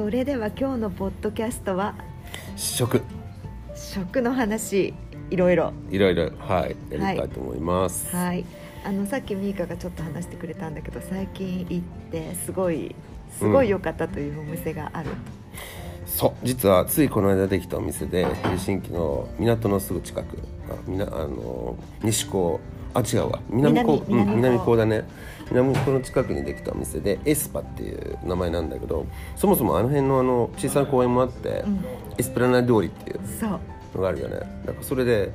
それでは今日のポッドキャストは？食。食の話いろいろ。いろいろはい。やりたいと思います。はい。あのさっきミーカがちょっと話してくれたんだけど最近行ってすごいすごい良かったというお店がある、そう。実はついこの間できたお店でヘルシンキの港のすぐ近くあみなあの西港あ違うわ。南港南うん、南港だね。南港の近くにできたお店でエスパっていう名前なんだけどそもそもあの辺のあの小さな公園もあって、ん。エスプラナ通りっていうのがあるよね。だからそれで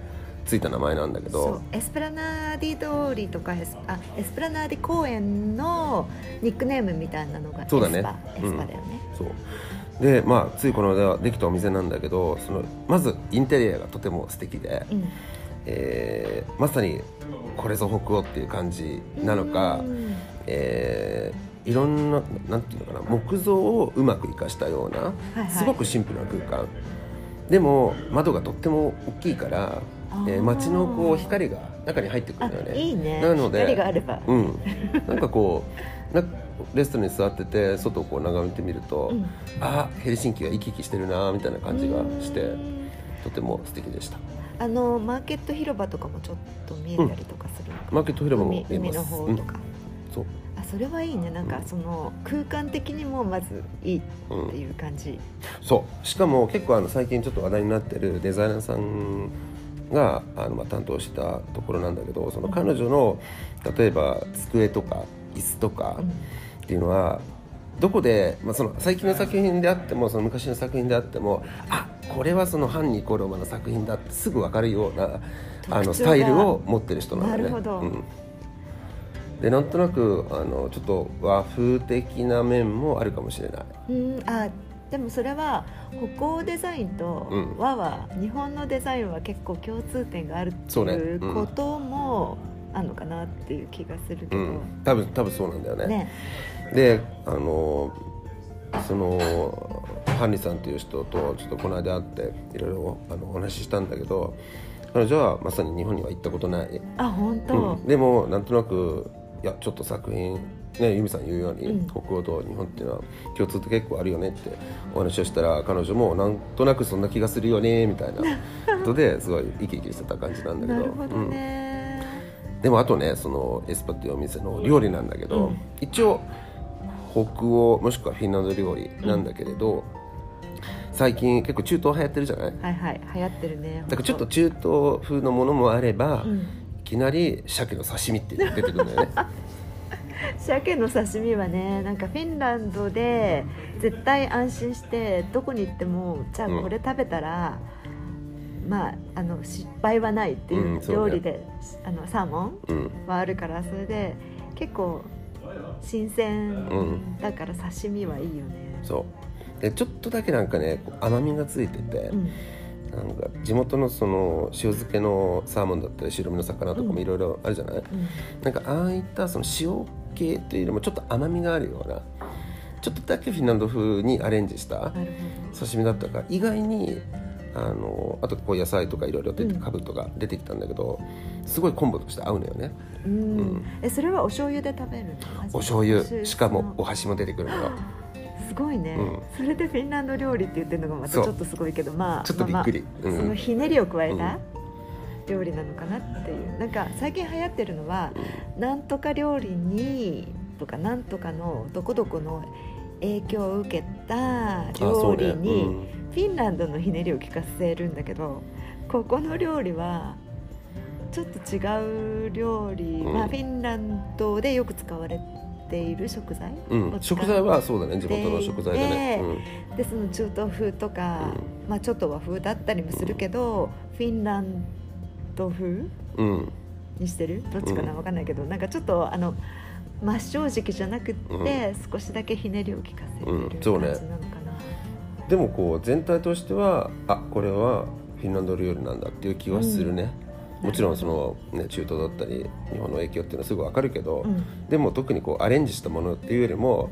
ついた名前なんだけどエスプラナーディ通りとかエスあエスプラナーディ公園のニックネームみたいなのがエスパそうだねエスパだよね、そう。でまあついこの間できたお店なんだけどそのまずインテリアがとても素敵で、うんえーまさにこれぞ北欧っていう感じなのか、うん。えーいろんななんていうのかな木造をうまく生かしたような、いはい。すごくシンプルな空間。でも窓がとっても大きいから、えー街のこう光が中に入ってくるんだよね。あいいね。なので光があれば。うん、なんかこうなレストランに座ってて外をこう眺めてみると、うん。あヘルシンキが生き生きしてるなみたいな感じがしてうん。とても素敵でしたあのマーケット広場とかもちょっと見えたりとかするのかな、マーケット広場も見え海海ます。の方とか、うん。そう。あそれはいいね。なんかその空間的にもまずいいっていう感じ、そう。しかも結構あの最近ちょっと話題になってるデザイナーさんがあのまあ担当したところなんだけどその彼女の例えば机とか椅子とかっていうのはどこで、まあ、その最近の作品であってもその昔の作品であってもあこれはそのハンニコロマの作品だってすぐ分かるようなあのスタイルを持ってる人なんだね。なるほど。うん。でなんとなくあのちょっと和風的な面もあるかもしれない。うん。あでもそれは北欧デザインとうん。和は、日本のデザインは結構共通点があるっていううん。こともあるのかなっていう気がするけど、うん、多分多分そうなんだよね。ね。であのそのハンリさんという人とちょっとこの間会っていろいろあのお話ししたんだけど彼女はまさに日本には行ったことない、あ本当、うん。でもなんとなくいやちょっと作品ね由美さん言うように、うん。北欧と日本っていうのは共通って結構あるよねってお話をしたら彼女もなんとなくそんな気がするよねみたいなことですごい生き生きしてた感じなんだけど。なるほどね、うんでもあとねそのエスパっていうお店の料理なんだけど、うん。一応北欧もしくはフィンランド料理なんだけれど、最近結構中東流行ってるじゃない？はいはい。流行ってるね。だからちょっと中東風のものもあれば、いうん。きなり鮭の刺身って出てくるんだよね。鮭の刺身はねなんかフィンランドで絶対安心してどこに行ってもじゃあうんこれ食べたら、まああの失敗はないっていううんそうね。料理で、あのサーモンうん。はあるからそれで結構新鮮うん。だから刺身はいいよね、そう。でちょっとだけなんかね甘みがついてて、うん。なんか地元のその塩漬けのサーモンだったり白身の魚とかもいろいろあるじゃない、うん。なんかああいったその塩系っていうよりもちょっと甘みがあるようなちょっとだけフィンランド風にアレンジした刺身だったから意外にあのあとこう野菜とかいろいろ出てうん。カブとか出てきたんだけどすごいコンボとして合うのよね。うん。うん。えそれはお醤油で食べるのお醤油。味しかもお箸も出てくるのよ。すごいね、うん。それでフィンランド料理って言ってるのがまたちょっとすごいけどまあちょっとびっくり。そのひねりを加えた料理なのかなっていう。なんか最近流行ってるのは、なんとか料理にとかなんとかのどこどこの影響を受けた料理に、ィンランドのひねりを効かせるんだけどここの料理はちょっと違う料理、うん。まあ、フィンランドでよく使われている食材、うん。食材はそうだね。地元の食材だね、でその中東風とか、まあ、ちょっと和風だったりもするけど、フィンランド風うん。うんにしてる？どっちかな？うん。分かんないけど、なんかちょっとあの真正直じゃなくって、少しだけひねりを効かせてるうん。感じそうね。なのかな。でもこう全体としてはあこれはフィンランド料理なんだっていう気はするね、もちろんその、ね、中東だったり日本の影響っていうのはすぐ分かるけど、うん。でも特にこうアレンジしたものっていうよりも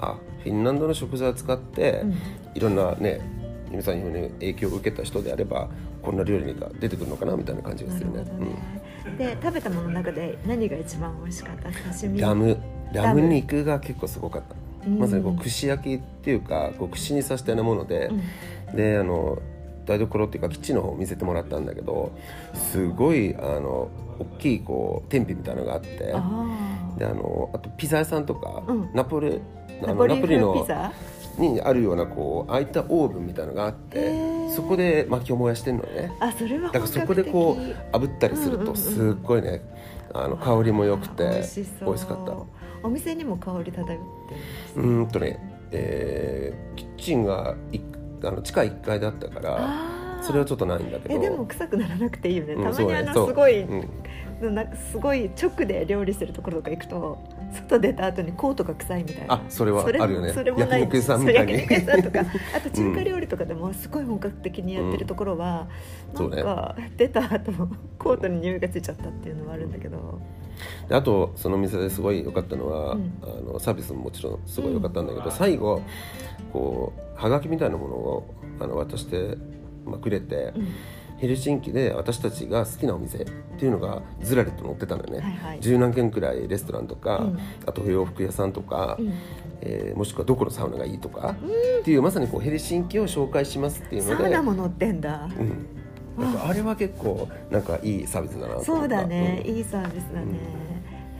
あフィンランドの食材を使って、うん。いろんなね皆さんに影響を受けた人であればこんな料理が出てくるのかなみたいな感じがするね。なるほどね。で食べたものの中で何が一番美味しかった？刺身。うん、ラムララム。ム肉が結構すごかった。うんまさにこう串焼きっていうかこう串に刺したようなもので、うん。であの台所っていうかキッチンの方を見せてもらったんだけどすごいあの大きいこう天日みたいなのがあってあであのあとピザ屋さんとか、うん。ナポレあナポリのナポリ風ピのザ？にあるようなこう開いたオーブンみたいなのがあってそこで薪を燃やしてんのね。あそれはだからそこでこう炙ったりするとすっごいねあの香りも良くて美味しかったお店にも香り漂ってるうーんとね、えーキッチンがいあの地下1階だったからそれはちょっとないんだけど。えでも臭くならなくていいよね、うんたまにあのすごい、うんなんかすごい直で料理してるところとか行くと外出た後にコートが臭いみたいな。あそれはあるよね。それもない。焼肉屋さんみたいに。肉屋さんとか。あと中華料理とかでもすごい本格的にやってるところは、うん。なんか出た後もコートに匂いがついちゃったっていうのはあるんだけど、であとその店ですごい良かったのは、うん。あのサービスももちろんすごい良かったんだけど、最後こうはがきみたいなものをあの渡して、まあ、くれて、うんヘルシンキで私たちが好きなお店っていうのがずらりと載ってたのよね、はいはい。十何軒くらいレストランとか、うん。あと洋服屋さんとか、うん。えーもしくはどこのサウナがいいとか、っていうまさにこうヘルシンキを紹介しますっていうサのでウナも乗ってんだ、うん、なんかあれは結構なんかいいサービスだなと思った。そうだね、うん。いいサービスだね、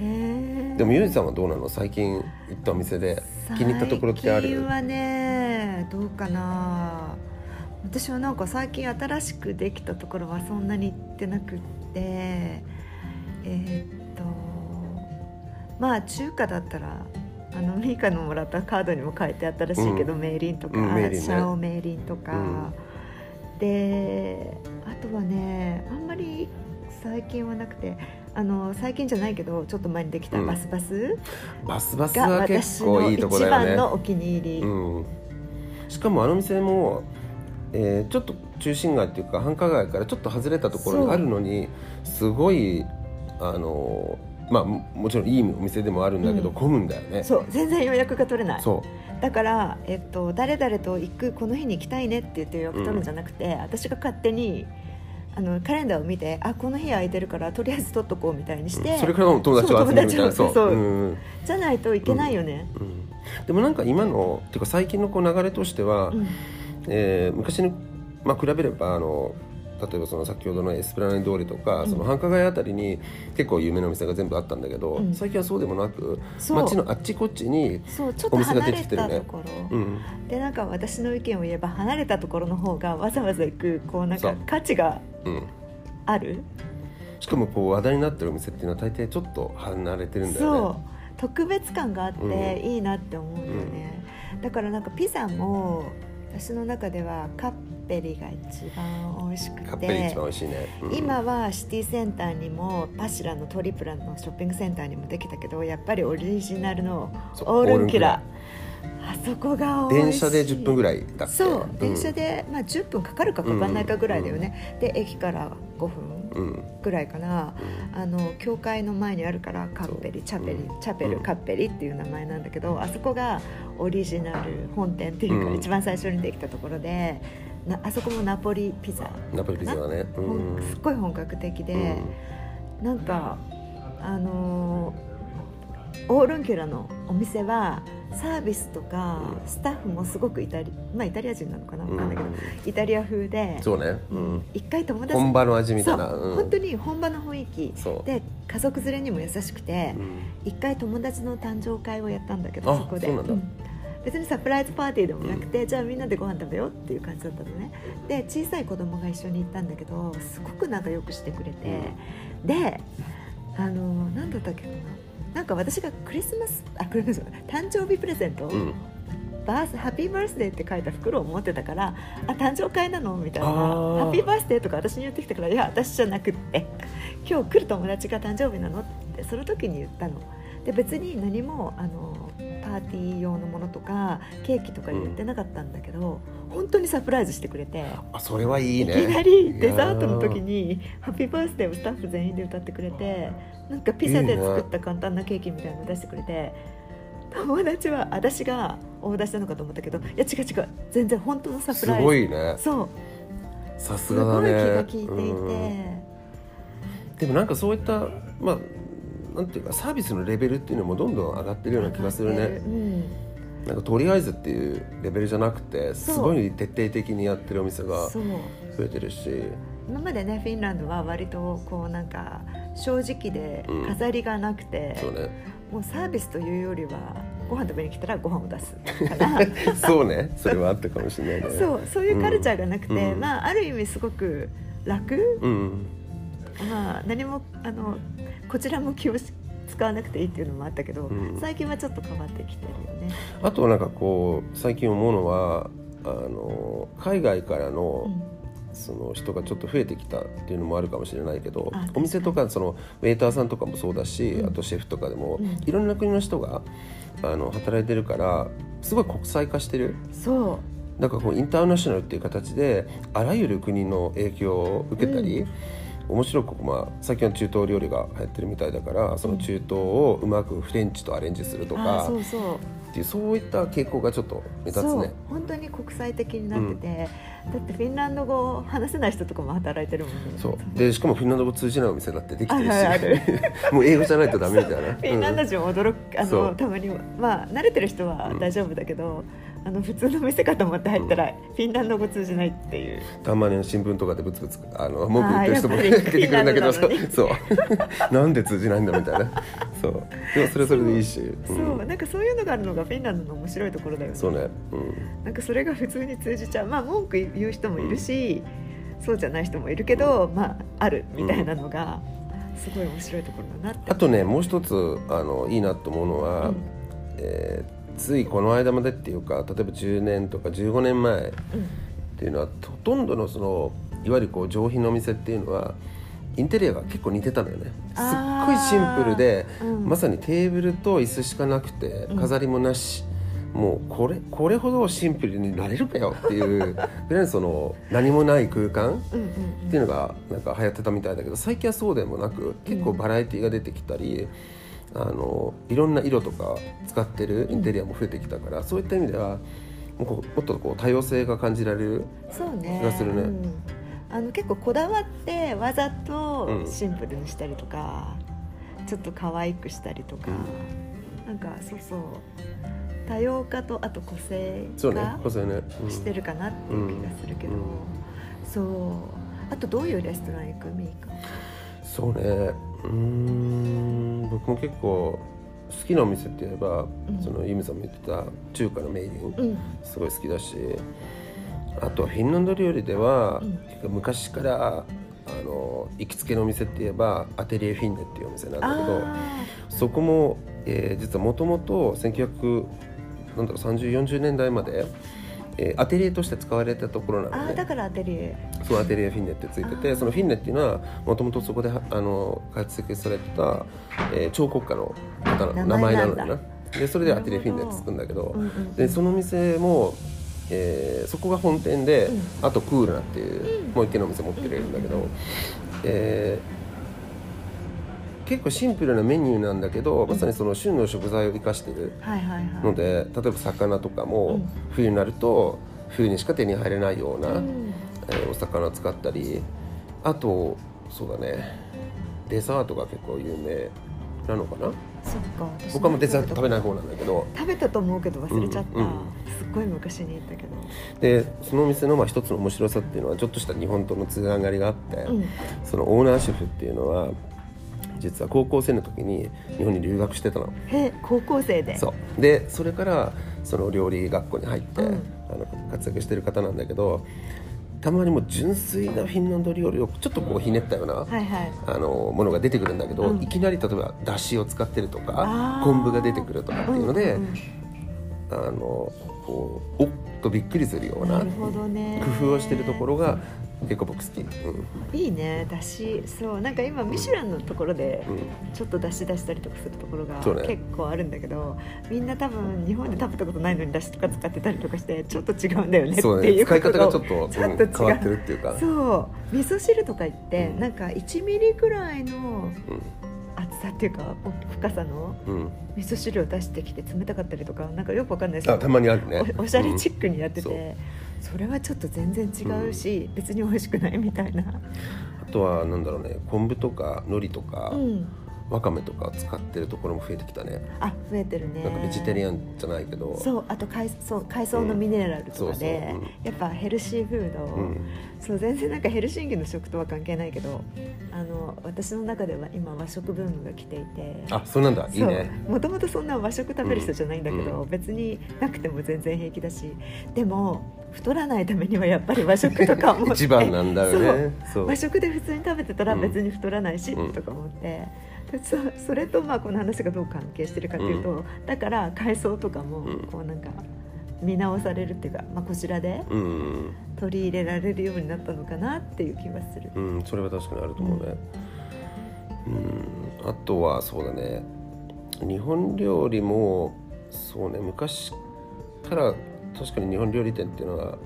へえでもゆうじさんはどうなの？最近行ったお店で気に入ったところってある？最近はねどうかな私はなんか最近新しくできたところはそんなに行ってなくってえーっとまあ中華だったらあのミーカのもらったカードにも書いてあったらしいけど、うん。メイリンとか、うんね。シャオメイリンとか、であとはねあんまり最近はなくてあの最近じゃないけどちょっと前にできたうん。バスバス、バスバスがは結構いいとこ一だよね。番のお気に入り、うん、しかもあの店も、えーちょっと中心街っていうか繁華街からちょっと外れたところにあるのにすごいあのまあももちろんいいお店でもあるんだけど、うん。混むんだよね。そう全然予約が取れない。そだから、えっと、誰々と行くこの日に行きたいねって言って予約取るんじゃなくて、私が勝手にあのカレンダーを見てあこの日空いてるからとりあえず取っとこうみたいにしう、て、それからも友達を集めるみたいな。そう。うう。ん。じゃないといけないよね。うん。でもなんか今のっていうか最近のこう流れとしては、うんえー昔に、まあ、比べればあの例えばその先ほどのエスプラネ通りとか、うん。その繁華街あたりに結構有名なお店が全部あったんだけど、うん。最近はそうでもなく街のあっちこっちに、そうちょっとお店が離れ出てきてるね。たところ、うん、でなんか私の意見を言えば離れたところの方がわざわざ行くこうなんか価値がうん、ある？しかもこう話題になってるお店っていうのは大抵ちょっと離れてるんだよね。そう。特別感があっていいなって思うんだよね、だからなんかピザも私の中ではカッペリが一番美味しくてカッペリ一番美味しいね、うん。今はシティセンターにもパシラのトリプラのショッピングセンターにもできたけどやっぱりオリジナルのオールンキラオあそこが美味しい。電車で10分ぐらいだって。そう電車で、で、まあ、10分かかるかかかんないかぐらいだよね、で駅から5分うんうんぐらいかな。あの教会の前にあるからカッペリチャペリうん。チャペルうん。カッペリっていう名前なんだけどあそこがオリジナル本店っていうか、うん。一番最初にできたところでなあそこもナポリピザ、ナポリピザはね、すっごい本格的で、なんかあのーオールンキュラのお店はサービスとかうん。スタッフもすごくイタリ,、まあ、イタリア人なのかなうん。分かんないけど、イタリア風でそうね、うん、一回友達本場の味みたいな。そう、うん。本当に本場の雰囲気。で家族連れにも優しくてうん。一、回友達の誕生会をやったんだけどあそこで。別にサプライズパーティーでもなくて、じゃあみんなでご飯食べようっていう感じだったのね。で小さい子供が一緒に行ったんだけどすごくなんかよくしてくれて、であの何だったっけかななんか私がクリスマスあクリスマス誕生日プレゼント、うん。バースハッピーバースデーって書いた袋を持ってたからあ誕生会なのみたいなハッピー。バースデーとか私に言ってきたからいや私じゃなくって今日来る友達が誕生日なのってその時に言ったの。で別に何もあのパーティー用のものとかケーキとか言ってなかったんだけど、本当にサプライズしてくれて。あそれはいいね。いきなりデザートの時に「ハッピーバースデー」をスタッフ全員で歌ってくれてなんかピザで作った簡単なケーキみたいなの出してくれて友達は私がオーダーしたのかと思ったけどいや違う違う全然本当のサプすライズ。ごいね。そう。さすすごい気がだねが利いていて、うん。でもなんかそういったまあなんていうかサービスのレベルっていうのもどんどん上がってるような気がするね。うん、なんかとりあえずっていうレベルじゃなくてすごい徹底的にやってるお店が増えてるし。今までねフィンランドは割とこうなんか正直で飾りがなくて、そうね。もうサービスというよりはご飯食べに来たらご飯を出すから そうね。それはあったかもしれないね。そう。そういうカルチャーがなくて、うん。まあある意味すごく楽、うん。まあ何もあのこちらも気をし使わなくていいっていうのもあったけど、うん。最近はちょっと変わってきてるよね。あとはなんかこう最近思うのはあの海外からの、うん。その人がちょっと増えてきたっていうのもあるかもしれないけどお店とかそのウェイターさんとかもそうだし、うん。あとシェフとかでも、うん。いろんな国の人があの働いてるからすごい国際化してる。そう。なんかこうインターナショナルっていう形であらゆる国の影響を受けたり、面白く、まあ、最近は中東料理が流行ってるみたいだからその中東をうまくフレンチとアレンジするとあか、そうそう。っていうそういった傾向がちょっと目立つそうね。本当に国際的になってて、だってフィンランド語を話せない人とかも働いてるもんね。そう。でしかもフィンランド語通じないお店だってできてるし、あるある。もう英語じゃないとダメみたいな。フィンランド人驚く、あそう。のたまにまあ慣れてる人は大丈夫だけど、あの普通の店かと思って入ったら、フィンランド語通じないっていう。たまに新聞とかでブツブツあの文句言ってる人も 出てくるんだけどそう。なんで通じないんだみたいな。そう。でもそれはそれでいいし。そう、うん。なんかそういうのがあるのがフィンランドの面白いところだよね。そうね、うん、なんかそれが普通に通じちゃう。まあ文句言う人もいるし、そうじゃない人もいるけど、まああるみたいなのがすごい面白いところだなって。あとねもう一つあのいいなと思うのは、うん。えーついこの間までっていうか例えば10年とか15年前っうん。ていうのはほとんどのそのいわゆるこう上品のお店っていうのはインテリアが結構似てたのよね。すっごいシンプルで、うん。まさにテーブルと椅子しかなくてうん。飾りもなし、もうこれこれほどシンプルになれるかよっていうぐらいのその何もない空間うんうんっていうのがなんか流行ってたみたいだけど最近はそうでもなく結構バラエティーが出てきたり、あのいろんな色とか使ってるインテリアも増えてきたから、そういった意味ではもうこうもっとこう多様性が感じられる気がするね。うん。あの結構こだわってわざとうん。シンプルにしたりとか、ちょっと可愛くしたりとか、なんかそうそう多様化とあと個性そうねしてるかなっていう気がするけど、うん。そう。あとどういうレストラン行く？ミーかそうね。うーん。僕も結構好きなお店って言えば、うん。そのユミさんも言ってた中華のメイディン、うん。すごい好きだしあとはフィンランド料理では、うん。昔からあの行きつけのお店って言えばアテリエフィンネっていうお店なんだけどあそこも、えー実はもともと193040年代まで、えーアテリエとして使われてたところなのね。ーあーだからアテリエ。そうアテリエフィンネってついててそのフィンネっていうのはもともとそこではあの活躍されてた、えー彫刻家の方の名名前前なんだ。なのよな。でそれでアテリエフィンネってつくんだけどうんうんでその店も、えーそこが本店で、うん。あとクールナっていう、うん。もう一軒のお店持ってるんだけど、えー結構シンプルなメニューなんだけど、まさにその旬の食材を生かしてるはいはいはい。ので例えば魚とかも、うん。冬になると冬にしか手に入れないような、うん。えーお魚を使ったりあとそうだねデザートが結構有名なのかな？そっか私僕はもうデザート食べない。方なんだけど。食べたと思うけど忘れちゃった、うんうん。すっごい昔に行ったけど。でそのお店のまあ一つの面白さっていうのはちょっとした日本とのつながりがあって、うん。そのオーナーシェフっていうのは実は高校生の時に日本に留学してたの。へ高校生で。そう。でそれからその料理学校に入って、うん。あの活躍してる方なんだけどたまにもう純粋なフィンランド料理をちょっとこうひねったような、はいはい。あのものが出てくるんだけど、うん。いきなり例えばだしを使ってるとか昆布が出てくるとかっていうので、んんあのこうおっとびっくりするような工夫をしてるところが結構僕好き。うん。いいねだしそう。なんか今ミシュランのところでうん。ちょっとだし出したりとかするところが結構あるんだけど、みんな多分日本で食べたことないのにだしとか使ってたりとかしてちょっと違うんだよねってそうねいう使い方がちょとっとちょっと違う。うん変わってるっていうか。そう。味噌汁とか言って、うん。なんか1ミリぐらいのうん。厚さっていうかお深さのうん。味噌汁を出してきて冷たかったりとかなんかよくわかんないですあたまにあるね。おおしゃれチックにやってて、うんそれはちょっと全然違うし、別に美味しくないみたいな、あとはなんだろうね昆布とか海苔とか、うん、わかめとか使ってるところも増えてきたね。あ増えてるね。なんかベジタリアンじゃないけど。そうあと海そう海藻のミネラルとかで、うん。やっぱヘルシーフード、うんそう全然なんかヘルシンキの食とは関係ないけどあの私の中では今和食ブームが来ていてあそうなんだ。いいね。もともとそんな和食食べる人じゃないんだけど、うん。別になくても全然平気だしでも太らないためにはやっぱり和食とか思って。一番なんだよね。和食で普通に食べてたらうん。別に太らないし、うん。とか思って。でそそれとまあこの話がどう関係してるかというと、だから海藻とかもうん。こうなんか見直されるっていうか、まあ、こちらでうん取り入れられるようになったのかなっていう気はする。うんそれは確かにあると思うね。うんあとはそうだね。日本料理もそうね。昔から確かに日本料理店っていうのは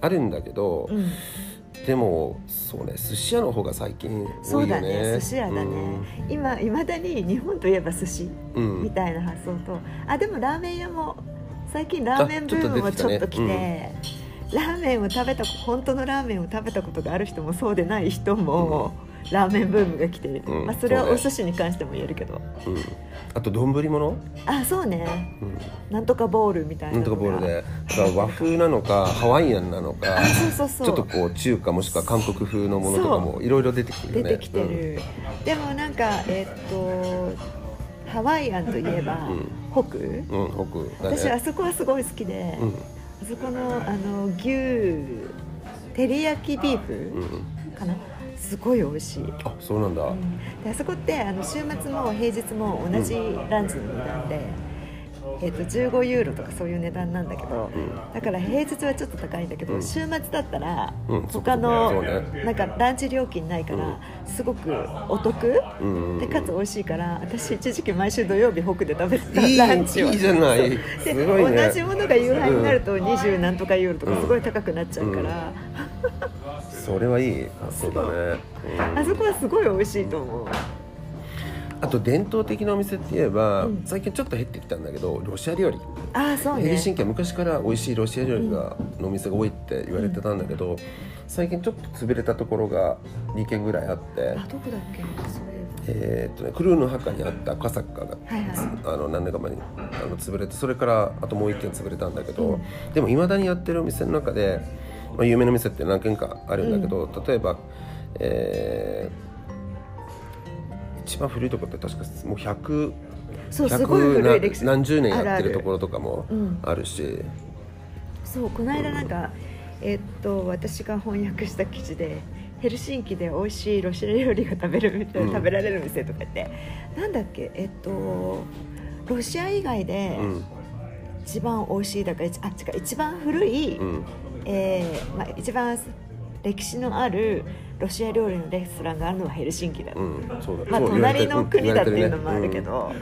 あるんだけど、うん。でもそうね寿司屋の方が最近多いよそうだねね寿司屋だね、今いまだに日本といえば寿司うん、みたいな発想とあでもラーメン屋も最近ラーメンブームもちょっと来てねラーメンを食べた本当のラーメンを食べたことがある人もそうでない人も、ラーメンブームが来ている、うん。まあ、それはお寿司に関しても言えるけど、うん、あと丼物、あそうね。うん、なんとかボールみたいななんとかボールで。和風なのかハワイアンなのかあそうそうそう。ちょっとこう中華もしくは韓国風のものとかもいろいろ出てきてるよね。出てきてる、でもなんかえっとハワイアンといえば、うん。北？うん、うん、北だね。私あそこはすごい好きで、うんあそこのあの牛照り焼きビーフ、うんかな。すごい美味しい、あそうなんだ、うん。であそこってあの週末も平日も同じランチの値段で、えっと15ユーロとかそういう値段なんだけど、うん。だから平日はちょっと高いんだけど、うん。週末だったらうん他の、なんかランチ料金ないから、すごくお得、でかつ美味しいから私一時期毎週土曜日北で食べてたランチを。いいじゃない。ですごいね。同じものが夕飯になると20何とかユーロとかすごい高くなっちゃうから、それはいい。発想だね、う。んあそこはすごい美味しいと思うあと伝統的なお店って言えば、うん。最近ちょっと減ってきたんだけどロシア料理。ああそうね。ヘルシンキは昔から美味しいロシア料理が、のお店が多いって言われてたんだけど、最近ちょっと潰れたところが2軒ぐらいあってあどこだっけ？えーっとね、クルーの墓にあったカサッカが、はいはい。あの何年か前にあの潰れてそれからあともう1軒潰れたんだけど、うん。でもいまだにやってるお店の中で、まあ、有名な店って何軒かあるんだけど、例えば、えー一番古いところって確かもう100そうすごい古い歴史。何十年やってあるところとかもうん。あるし。そうこの間なんか、えーっと私が翻訳した記事でヘルシンキで美味しいロシア料理が食べるみたいうん。食べられる店とか言って、なんだっけえっとロシア以外でうん。一番美味しいだから一あ違う一番古い、うん。えーまあ、一番歴史のあるロシア料理のレストランがあるのはヘルシンキだ、うんそうだ。まあ、隣の国だっていうのもあるけうんど、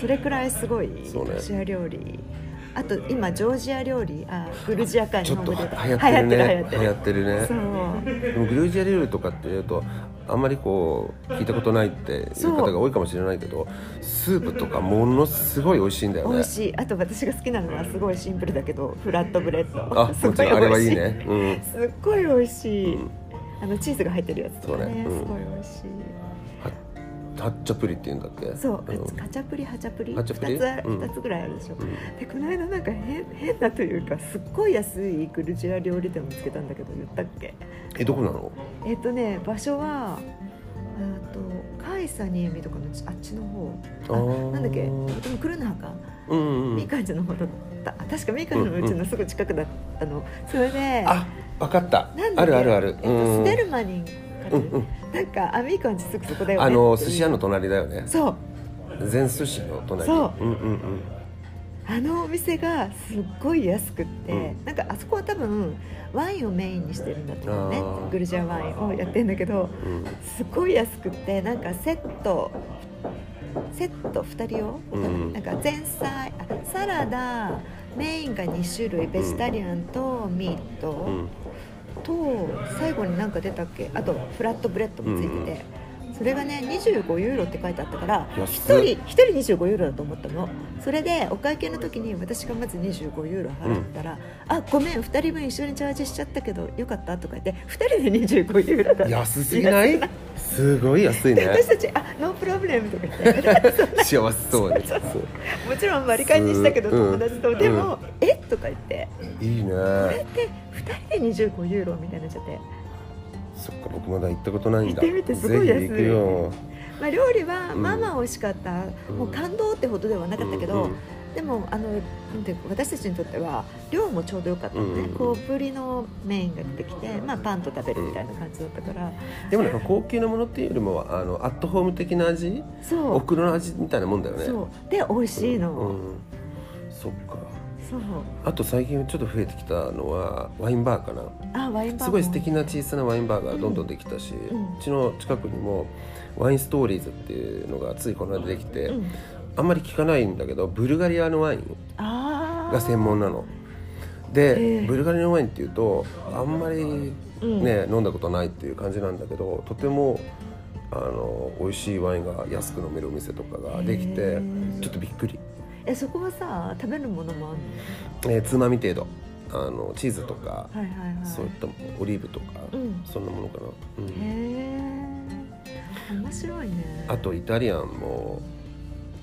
それくらいすごいロシア料理、あと今ジョージア料理あグルジアかちょっと流行ってるね。流行ってる流行ってる。ね。そう。でもグルージア料理とかっていうとあんまりこう聞いたことないっていう方が多いかもしれないけどスープとかものすごい美味しいんだよね。美味しい。あと私が好きなのはすごいシンプルだけどフラットブレッド。あすごもちろんあれはいい美味しね。うん。すっごい美味しい、うんあのチーズが入ってるやつとかね。ね。うん。すごい美味しい。ハッチャプリっていうんだっけ？そう、ん。カチャプリハチャプリハチャプリ2つぐらいあるでしょ、ん。でこの間なんか変変なというかすっごい安いグルジア料理店を見つけたんだけど言ったっけ？えどこなの？えっ、とね場所はえっとカイサニエミとかのあっちの方。あー。なんだっけ？でもクルナハか、うんうんうん。ミカンジの方だった。あ確かミカンのうちのすぐ近くだったの、それであ分かった。あるあるある。えっとうん。ステルマニンかな、うんうん。なんかあミカンジすぐそこだよね。あの寿司屋の隣だよね。そう。全寿司の隣。そう。うんうんうん。あのお店がすっごい安くって、うん。なんかあそこは多分ワインをメインにしてるんだと思うね。グルジアワインをやってるんだけどうん。すごい安くってなんかセットセット2人用、うん。なんか前菜あサラダメインが2種類ベジタリアンとミート、うん。と最後に何か出たっけ？あとフラットブレッドもついてて、それがね25ユーロって書いてあったから1安人っ1人25ユーロだと思ったの。それでお会計の時に私がまず25ユーロ払ったら「あごめん2人分一緒にチャージしちゃったけどよかった」とか言って2人で25ユーロだ安すぎない？すごい安いでね私たち「あ No problem」とか言って。幸せそうに そう。もちろん割り勘にしたけどうん友達と、うん。でも「え？とか言って。いいね。これって2人で25ユーロみたいになっちゃって、そっか僕まだ行ったことないんだ。行ってみてすごい安いぜひ行くよ。まあ、料理はうんまあまあ美味しかった、うん。もう感動ってほどではなかったけど、うんでもあの私たちにとっては量もちょうどよかったのね、うんこうぶりのメインが出てきて、まあ、パンと食べるみたいな感じだったから、でもなんか高級なものっていうよりもあのアットホーム的な味？そう。お袋の味みたいなもんだよね。そう。で美味しいの、うん、そっかあと最近ちょっと増えてきたのはワインバーかな。あワインバーも。すごい素敵な小さなワインバーがどんどんできたし、ううんちの近くにもワインストーリーズっていうのがついこの間できて、うん、あんまり聞かないんだけどブルガリアのワインが専門なの。で、ええブルガリアのワインっていうとあんまりうん。ね、飲んだことないっていう感じなんだけどとてもあの美味しいワインが安く飲めるお店とかができてちょっとびっくり、えそこはさ食べるものもあるえーつまみ程度。あのチーズとか、のはいはいはい。そういったオリーブとか、うん。そんなものかな、うん。へえ面白いね。あとイタリアンも、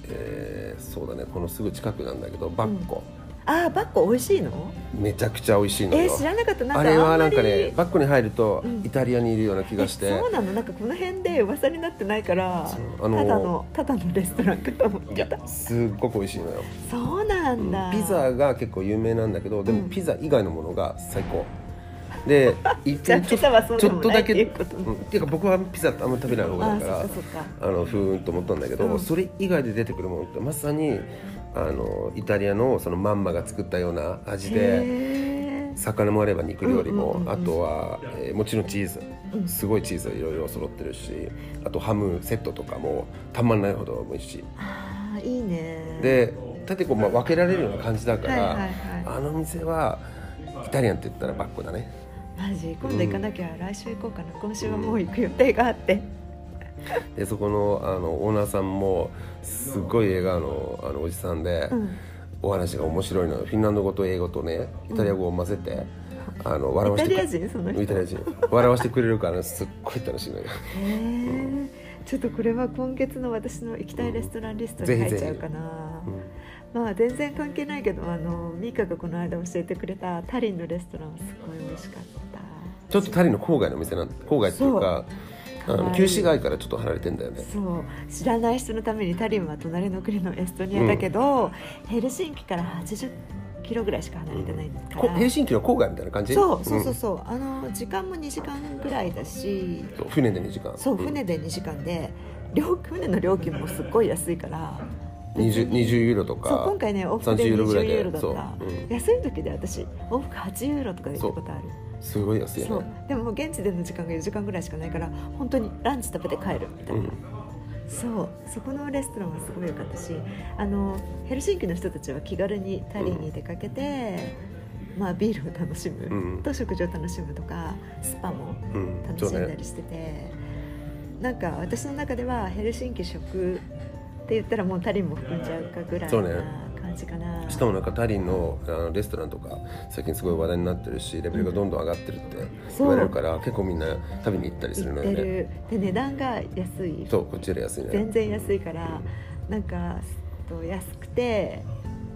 えーそうだね。このすぐ近くなんだけどバッコ、あーバッコ美味しいの？めちゃくちゃ美味しいのよ、えー、知らなかった。なんかあれはなんかねバッコに入るとうん。イタリアにいるような気がして、えそうなの？なんかこの辺で噂になってないからあのただのただのレストランかと思ってた。すっごく美味しいのよ、そうなうんんだ、ピザが結構有名なんだけどでうん。もピザ以外のものが最高。で一じゃあちてちょっとだけっていうか僕はピザあんまり食べない方だからあのふーんと思ったんだけど、うん。それ以外で出てくるものってまさにあのイタリアのそのマンマが作ったような味で魚もあれば肉料理も、あとは、えーもちろんチーズ。うん。すごいチーズいろいろ揃ってるしあとハムセットとかもたまんないほど美味しい。あーいいね。で縦こう、まあ、分けられるような感じだから、あの店はイタリアンって言ったらバッコだね。マジ今度行かなきゃ、来週行こうかな。今週はもう行く予定があって、でそこのあのオーナーさんもすごい笑顔のあのおじさんで、うん。お話が面白いの。よフィンランド語と英語とねイタリア語を混ぜて、あの笑わせてイタリア人？その人。イタリア人。笑わせてくれるからすっごい楽しいのよ。へえちょっとこれは今月の私の行きたいレストランリストに入っちゃうかな、まあ全然関係ないけどあのミカがこの間教えてくれたタリンのレストランはすごい美味しかった。ちょっとタリの郊外の店なん郊外っていうかあの旧市街からちょっと離れてんだよね。そう。知らない人のためにタリンは隣の国のエストニアだけど、ヘルシンキから80キロぐらいしか離れてないから、こヘルシンキの郊外みたいな感じ？そうそうそうそう、あの時間も2時間ぐらいだし。船で2時間。そう船で2時間で料船の料金もすっごい安いから。うん、20, 20ユーロとかそう今回ね往復で30ユーロぐらい20ユーでロだった、う。ん。安い時で私往復8ユーロとかで行ったことあるすごい安いよそう。ねでも現地での時間が4時間ぐらいしかないから本当にランチ食べて帰るみたいな、うん。そう。そこのレストランはすごい良かったしあのヘルシンキの人たちは気軽にタリに出かけて、まあ、ビールを楽しむ、うん。と食事を楽しむとかスパもうん。楽しんだりしてて、なんか私の中ではヘルシンキ食って言ったらもうタリンも含んじゃうかぐらいな感じかな、しかもなんかタリンのあのレストランとか最近すごい話題になってるしレベルがどんどん上がってるって言われるから、結構みんな食べに行ったりする行のよで値段が安い。そうこっちより安いね。全然安いからなんかと安くて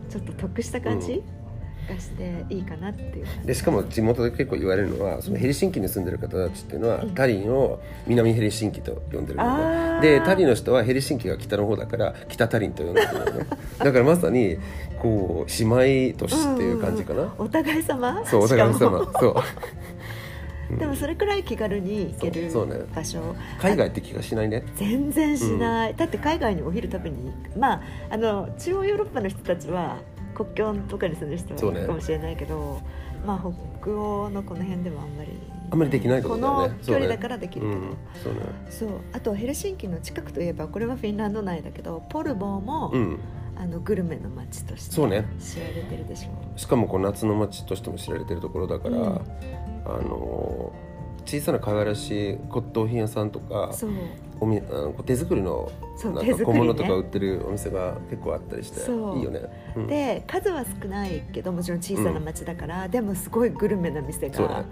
ちょっと得した感じ、がしていいかなっていうでしかも地元で結構言われるのはそのヘルシンキに住んでる方たちっていうのは、うん。タリンを南ヘルシンキと呼んでるのあー。ねでタリンの人はヘルシンキが北の方だから北タリンと呼んでるのね。だからまさにこう姉妹都市っていう感じかな、お互い様？そうお互い様。も。そう。でもそれくらい気軽に行ける場所、海外って気がしないね。全然しない、だって海外にお昼食べにまああの中央ヨーロッパの人たちは国境とかに住んでる人はそうね。行くかもしれないけど、まあ北欧のこの辺ではあんまりあんまりできないってことだよね。この距離だからできるけど、うん、そうね。そう。あとヘルシンキの近くといえばこれはフィンランド内だけどポルボーも、うん。あのグルメの街として知られてるでしょ。しかもこう夏の街としても知られてるところだから、うん。あの小さな可愛らしい骨董品屋さんとかそう。おみあの手作りのそうなんか小物とか売ってるお店が結構あったりしてそう。いいよね、うん。で数は少ないけどもちろん小さな町だから、でもすごいグルメな店が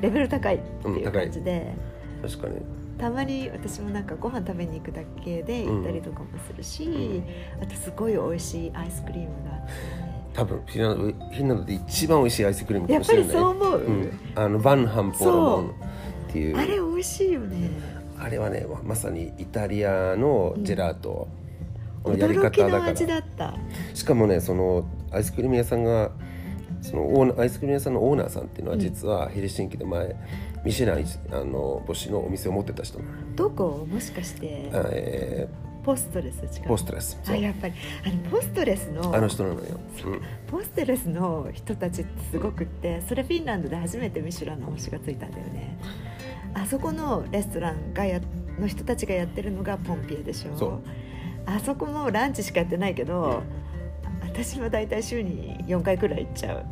レベル高いっていう感じで、確かに。たまに私もなんかご飯食べに行くだけで行ったりとかもするし、あとすごい美味しいアイスクリームがあって。ね多分フィンランドフィンランドで一番美味しいアイスクリームかやっぱりもしれない。そう思う、うん、あのバンハンポンっていう。あれ美味しいよね。あれはねまさにイタリアのジェラートのやり方だから、った。しかもねそのアイスクリーム屋さんがそのオーナーアイスクリーム屋さんのオーナーさんっていうのはうん。実はヘルシンキで前、ミシュラン一あの星のお店を持ってた人なの。どこ？もしかして。えポストレス？違う。ーポストレス。あやっぱりあのポストレスのあの人なのよ、うん。ポステレスの人たちってすごくってそれフィンランドで初めてミシュランの星がついたんだよねあそこのレストランがやの人たちがやってるのがポンピエでしょ。そう。あそこもランチしかやってないけど、私は大体週に4回くらい行っちゃう、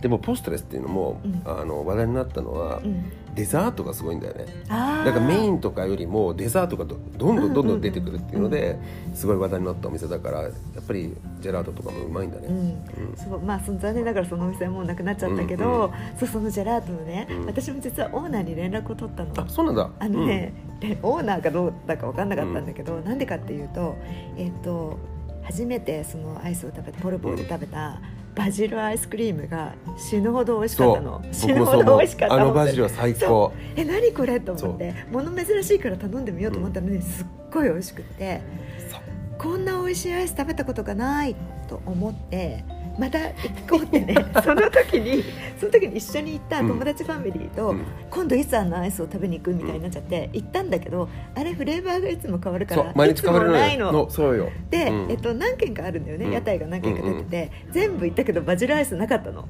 でもポストレスっていうのも、うん。あの話題になったのは、うん、デザートがすごいんだよね。あだからメインンとかよりもデザートがどどんどんどんどん出てくるっていうので、すごい話題になったお店だからやっぱりジェラートとかもうまいんだね、うん。うん。そうまあ、その残念ながらそのお店はもうなくなっちゃったけど、うんうんそうそのジェラートのね、うん。私も実はオーナーに連絡を取ったの。あそうなんだ。あのね、でオーナーかどうだか分かんなかったんだけど、なんでかっていうと,、えっと初めてそのアイスを食べてポルボーで食べたバジルアイスクリームが死ぬほど美味しかったの。死ぬほど美味しかったあのバジルは最高。え何これと思って。物珍しいから頼んでみようと思ったのに、すっごい美味しくって。こんな美味しいアイス食べたことがないと思ってまた行こうってね。その時にその時に一緒に行った友達ファミリーと、うん。今度いつあのアイスを食べに行くみたいになっちゃって、行ったんだけどあれフレーバーがいつも変わるから毎日変わるないの。のそうよ。で、うん。えっと、何軒かあるんだよね、うん。屋台が何軒か出てて、全部行ったけどバジルアイスなかったの。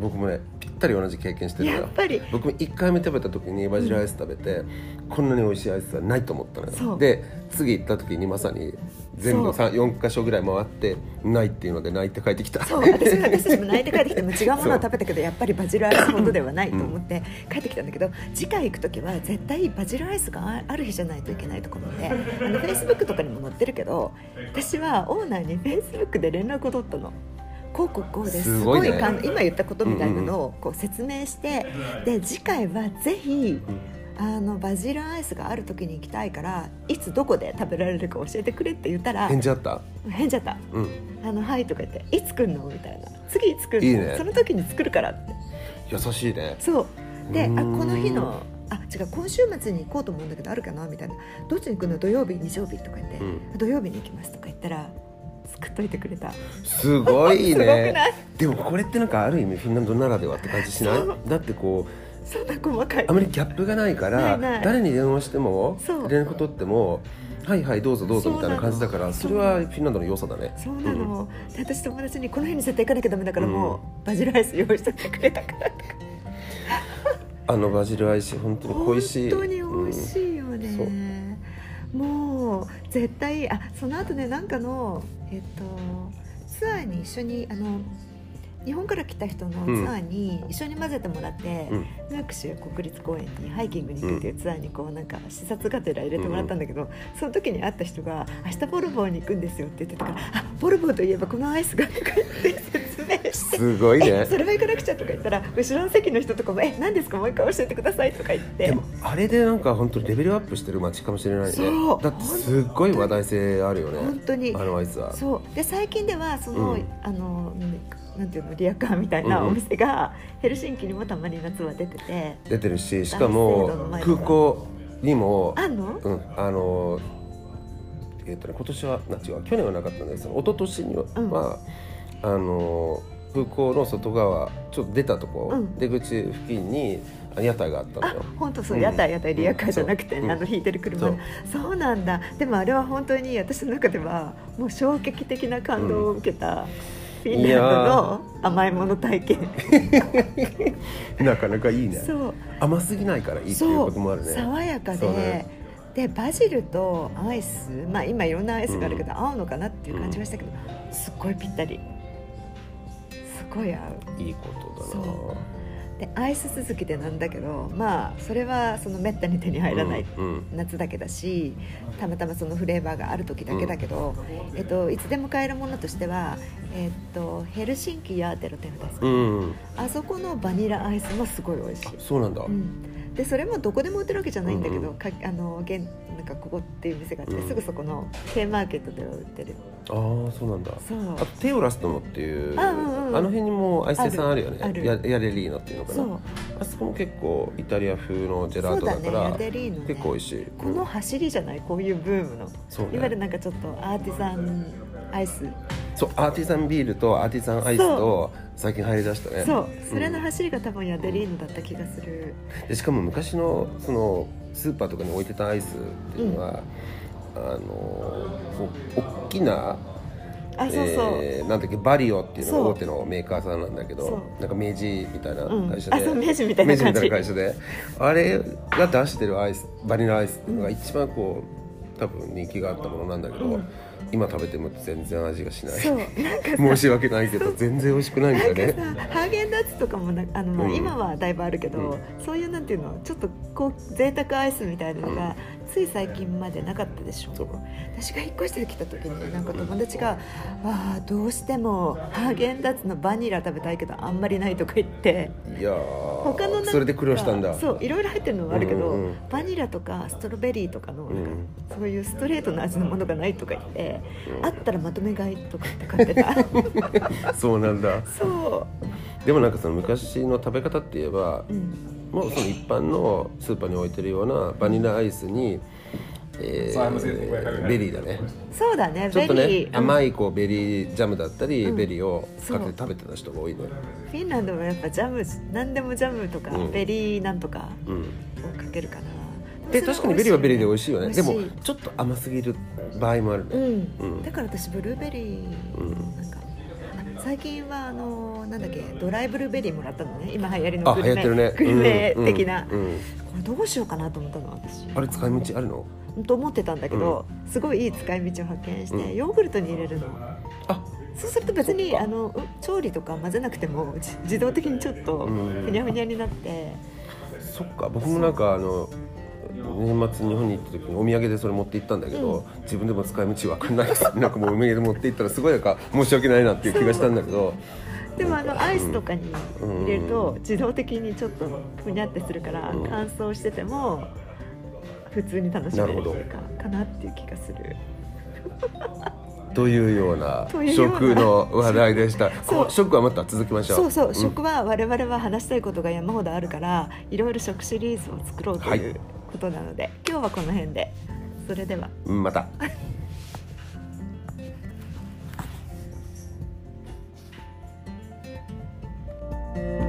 僕もねぴったり同じ経験してるのよ。やっぱり。僕も1回目食べた時にバジルアイス食べて、こんなに美味しいアイスはないと思ったのよ。で次行った時にまさに全部そう。4箇所ぐらい回ってないっていうので泣いて帰ってきた。そう私も私たちも泣いて帰ってきて も違うものを食べたけどやっぱりバジルアイスほどではないと思って帰ってきたんだけど次回行く時は絶対バジルアイスがあある日じゃないといけないとか思ってあのフェイスブックとかにも載ってるけど私はオーナーにフェイスブックで連絡を取ったの。こうこうこうです。すごいね。今言ったことみたいなのをこう説明して、で次回はぜひあのバジルアイスがある時に行きたいからいつどこで食べられるか教えてくれって言ったら返事あった？返事あった。うん。あのはいとか言っていつ来るのみたいな。次いつ来るの？ね。その時に作るからって。優しいね。そう。であこの日のあ違う今週末に行こうと思うんだけどあるかなみたいな。どっちに行くの？土曜日日曜日とか言って、うん。土曜日に行きますとか言ったら作っといてくれた。すごいね。でもこれってなんかある意味フィンランドならではって感じしない？だってこそんな細かい。うあまりギャップがないから誰に電話しても連絡取ってもはいはいどうぞどうぞみたいな感じだからそれはフィンランドの良さだね。そうなの、で私友達にこの日に絶対行かなきゃダメだからもう、バジルアイス用意しといてくれたから。とかあのバジルアイス本当に恋しい。本当に美味しいよね、もう絶対あその後ねなんかのえっとツアーに一緒にあの日本から来た人のツアーに一緒に混ぜてもらって、うん。ヌークシュ国立公園にハイキングに行くっていうツアーにこうなんか視察がてら入れてもらったんだけど、その時に会った人が「明日ボルボーに行くんですよ」って言ってたから「あボルボーといえばこのアイスが」とか言って説明して。すごいね。えそれは行かなくちゃとか言ったら後ろの席の人とかも「え何ですか？もう一回教えてください」とか言って。でもあれでなんか本当にレベルアップしてる街かもしれないね。だってすっごい話題性あるよね。本当に。あのアイスは。そう。で最近ではその、うん。あのなんていうのリアカーみたいなお店がヘルシンキにもたまに夏は出てて。出てるししかも空港にもあんの？うんあのえっ、とね今年はな違う去年はなかったんですけど一昨年には、うん。あの空港の外側ちょっと出たとこ、うん。出口付近にあ屋台があったのあよ本当そううん屋台屋台リアカーじゃなくてね、うん。あの引いてる車。そう。なんだ。でもあれは本当に私の中ではもう衝撃的な感動を受けた、フィンランドの甘いもの体験。なかなかいいね。そう。甘すぎないからいいっていうこともあるね。爽やかで、ね。でバジルとアイス。まあ今いろんなアイスがあるけど、合うのかなっていう感じがしたけど、すっごいぴったり。すごい合う。いいことだそなでアイス続きでなんだけどまあそれはそのめったに手に入らない、うんうん。夏だけだしたまたまそのフレーバーがある時だけだけど、えっと、いつでも買えるものとしては、えっと、ヘルシンキヤーテロテルですか、うんあそこのバニラアイスもすごい美味しい、そうなんだ、うん、でそれもどこでも売ってるわけじゃないんだけど、うんうん。かあの現なんかここっていう店があって、うん。すぐそこの K マーケットでは売ってる。ああそうなんだ。そう。あとテオラストモっていうあうんうんうん。あの辺にもアイス屋さんあるよね。ヤレリーノっていうのかな。あそこも結構イタリア風のジェラートだからそうだね。ヤデリーノね。結構美味しい。この走りじゃない？こういうブームの、そうね。いわゆるなんかちょっとアーティザンアイス。そうアーティザンビールとアーティザンアイスと最近入りだしたね。そう。それのん走りが多分ヤデリーノだった気がする、でしかも昔のそのスーパーとかに置いてたアイスっていうのは、あのお大きなあそうそう、えーなんだっけバリオっていうの大手のメーカーさんなんだけそどう。なんか明治みたいなうん。会社で、う明治みたいな感じ明治みたいな会社で。あれが出してるアイスバニラアイスっていうのが一番こう多分人気があったものなんだけど、うん今食べても全然味がしない。そうなんかさ申し訳ないけど全然美味しくないんだよね。なんかさハーゲンダッツとかもなあの、まあうん。今はだいぶあるけど、うん。そういうなんていうのちょっとこう贅沢アイスみたいなのが、つい最近までなかったでしょ私が引っ越してきた時になんか友達が「ああどうしてもハーゲンダッツのバニラ食べたいけどあんまりない」とか言って。いやー他のなんかそれで苦労したんだ。そういろいろ入ってるのはあるけど、うんうんうん。バニラとかストロベリーとかのなんか、うんそういうストレートな味のものがないとか言って、うんあったらまとめ買いとかって買ってた。そうなんだ。そでもなんかその昔の食べ方って言えばう、うん、もうその一般のスーパーに置いてるようなバニラアイスに、えーベリーだね。そうだねちょっとベリー。ね甘いこうベリージャムだったり、うん。ベリーをかけそうて食べてた人が多いねフィンランドはやっぱジャム何でもジャムとか、うん。ベリーなんとかうん。をかけるかな。で確かにベリーはベリーで美味しいよね。でもちょっと甘すぎる場合もあるね、うん、うん。だから私ブルーベリーのなんか、あ最近はあのなんだっけドライブルーベリーもらったのね。今流行りのあグルメ。流行ってるね。グルメ的な、うんうんうん。これどうしようかなと思ったの私。あれ使い道あるの？と思ってたんだけど、すごいいい使い道を発見して、うん。ヨーグルトに入れるの。あそうすると別にあのう調理とか混ぜなくてもじ自動的にちょっとうん。ふにゃふにゃになって、そっか僕もなんかあの年末日本に行った時にお土産でそれ持って行ったんだけど、自分でも使い道わかんないです。なんかもうお土産で持って行ったらすごいなんか申し訳ないなっていう気がしたんだけど。でもあのアイスとかに入れると自動的にちょっとふにゃってするからうん。乾燥してても普通に楽しめるかかなっていう気がする。というような食の話題でした。食はまた続きましょう。そうそう、ん。食は我々は話したいことが山ほどあるからいろいろ食シリーズを作ろうとはい。いうことなので今日はこの辺でそれではまた。